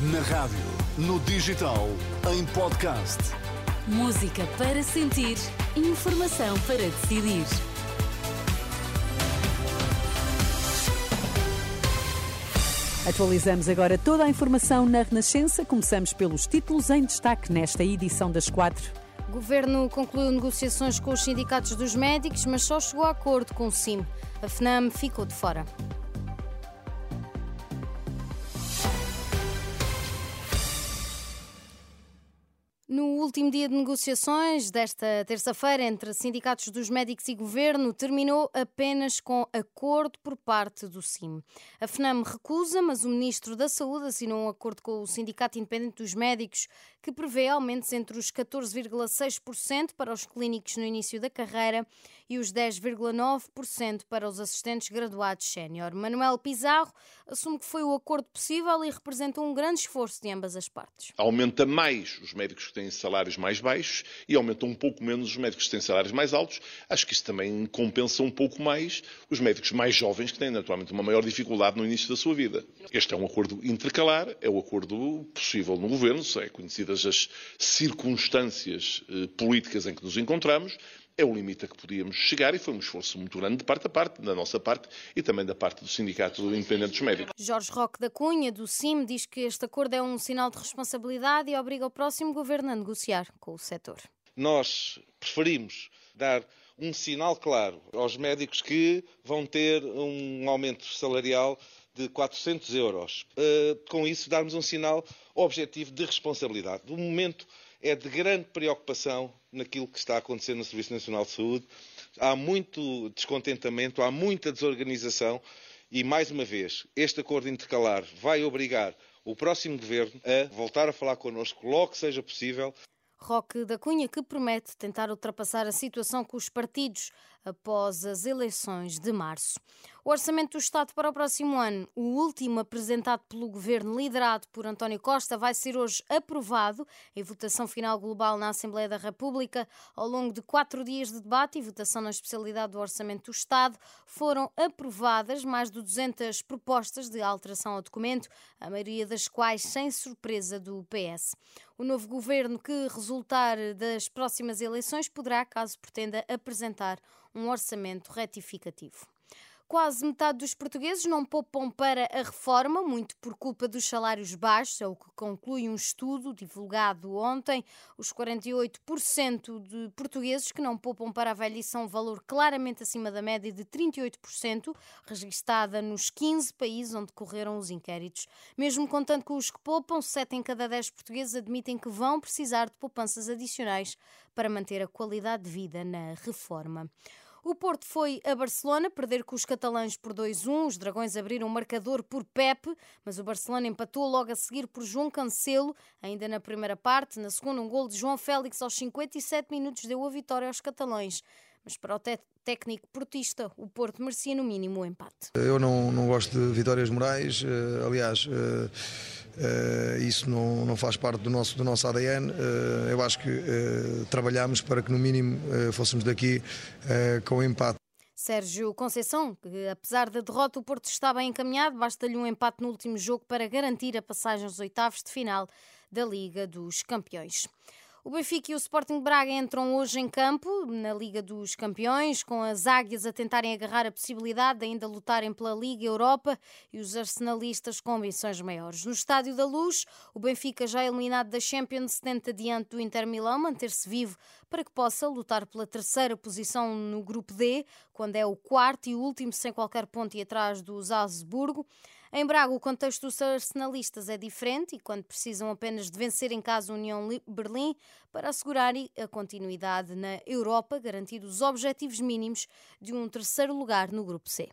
Na rádio, no digital, em podcast. Música para sentir, informação para decidir. Atualizamos agora toda a informação na Renascença. Começamos pelos títulos em destaque nesta edição das quatro. O governo concluiu negociações com os sindicatos dos médicos, mas só chegou a acordo com o CIM. A FNAM ficou de fora. No último dia de negociações desta terça-feira entre sindicatos dos médicos e governo, terminou apenas com acordo por parte do CIM. A FNAM recusa, mas o ministro da Saúde assinou um acordo com o Sindicato Independente dos Médicos que prevê aumentos entre os 14,6% para os clínicos no início da carreira e os 10,9% para os assistentes graduados sénior. Manuel Pizarro assume que foi o acordo possível e representou um grande esforço de ambas as partes. Aumenta mais os médicos que têm salários mais baixos e aumenta um pouco menos os médicos que têm salários mais altos. Acho que isso também compensa um pouco mais os médicos mais jovens que têm naturalmente uma maior dificuldade no início da sua vida. Este é um acordo intercalar, é o acordo possível no governo, é conhecidas as circunstâncias eh, políticas em que nos encontramos, é o limite a que podíamos chegar e foi um esforço muito grande de parte a parte, da nossa parte e também da parte do Sindicato Independente dos Médicos. Jorge Roque da Cunha, do CIM, diz que este acordo é um sinal de responsabilidade e obriga o próximo governo a negociar com o setor. Nós preferimos dar um sinal claro aos médicos que vão ter um aumento salarial de 400 euros. Uh, com isso, darmos um sinal objetivo de responsabilidade. O momento é de grande preocupação naquilo que está a acontecer no Serviço Nacional de Saúde. Há muito descontentamento, há muita desorganização e, mais uma vez, este acordo intercalar vai obrigar o próximo governo a voltar a falar connosco logo que seja possível. Roque da Cunha, que promete tentar ultrapassar a situação com os partidos após as eleições de março. O Orçamento do Estado para o próximo ano, o último apresentado pelo governo liderado por António Costa, vai ser hoje aprovado em votação final global na Assembleia da República. Ao longo de quatro dias de debate e votação na especialidade do Orçamento do Estado, foram aprovadas mais de 200 propostas de alteração ao documento, a maioria das quais sem surpresa do PS. O novo governo que resultar das próximas eleições poderá, caso pretenda, apresentar um orçamento retificativo. Quase metade dos portugueses não poupam para a reforma, muito por culpa dos salários baixos, é o que conclui um estudo divulgado ontem. Os 48% de portugueses que não poupam para a velhice são um valor claramente acima da média de 38%, registada nos 15 países onde correram os inquéritos. Mesmo contando com os que poupam, 7 em cada 10 portugueses admitem que vão precisar de poupanças adicionais para manter a qualidade de vida na reforma. O Porto foi a Barcelona perder com os catalães por 2-1. Os dragões abriram o marcador por Pepe, mas o Barcelona empatou logo a seguir por João Cancelo, ainda na primeira parte. Na segunda, um gol de João Félix aos 57 minutos deu a vitória aos catalães. Mas para o técnico portista, o Porto merecia no mínimo o empate. Eu não, não gosto de vitórias morais, uh, aliás, uh, uh, isso não, não faz parte do nosso, do nosso ADN. eu acho que trabalhamos para que no mínimo fôssemos daqui com o empate. Sérgio Conceição, que apesar da derrota, o Porto está bem encaminhado, basta-lhe um empate no último jogo para garantir a passagem aos oitavos de final da Liga dos Campeões. O Benfica e o Sporting Braga entram hoje em campo na Liga dos Campeões, com as águias a tentarem agarrar a possibilidade de ainda lutarem pela Liga Europa e os arsenalistas com ambições maiores. No Estádio da Luz, o Benfica, já eliminado da Champions, tenta diante do Inter Milão manter-se vivo para que possa lutar pela terceira posição no Grupo D, quando é o quarto e último sem qualquer ponto e atrás do Salzburgo. Em Braga, o contexto dos arsenalistas é diferente e quando precisam apenas de vencer em casa a União Berlim para assegurar a continuidade na Europa, garantindo os objetivos mínimos de um terceiro lugar no Grupo C.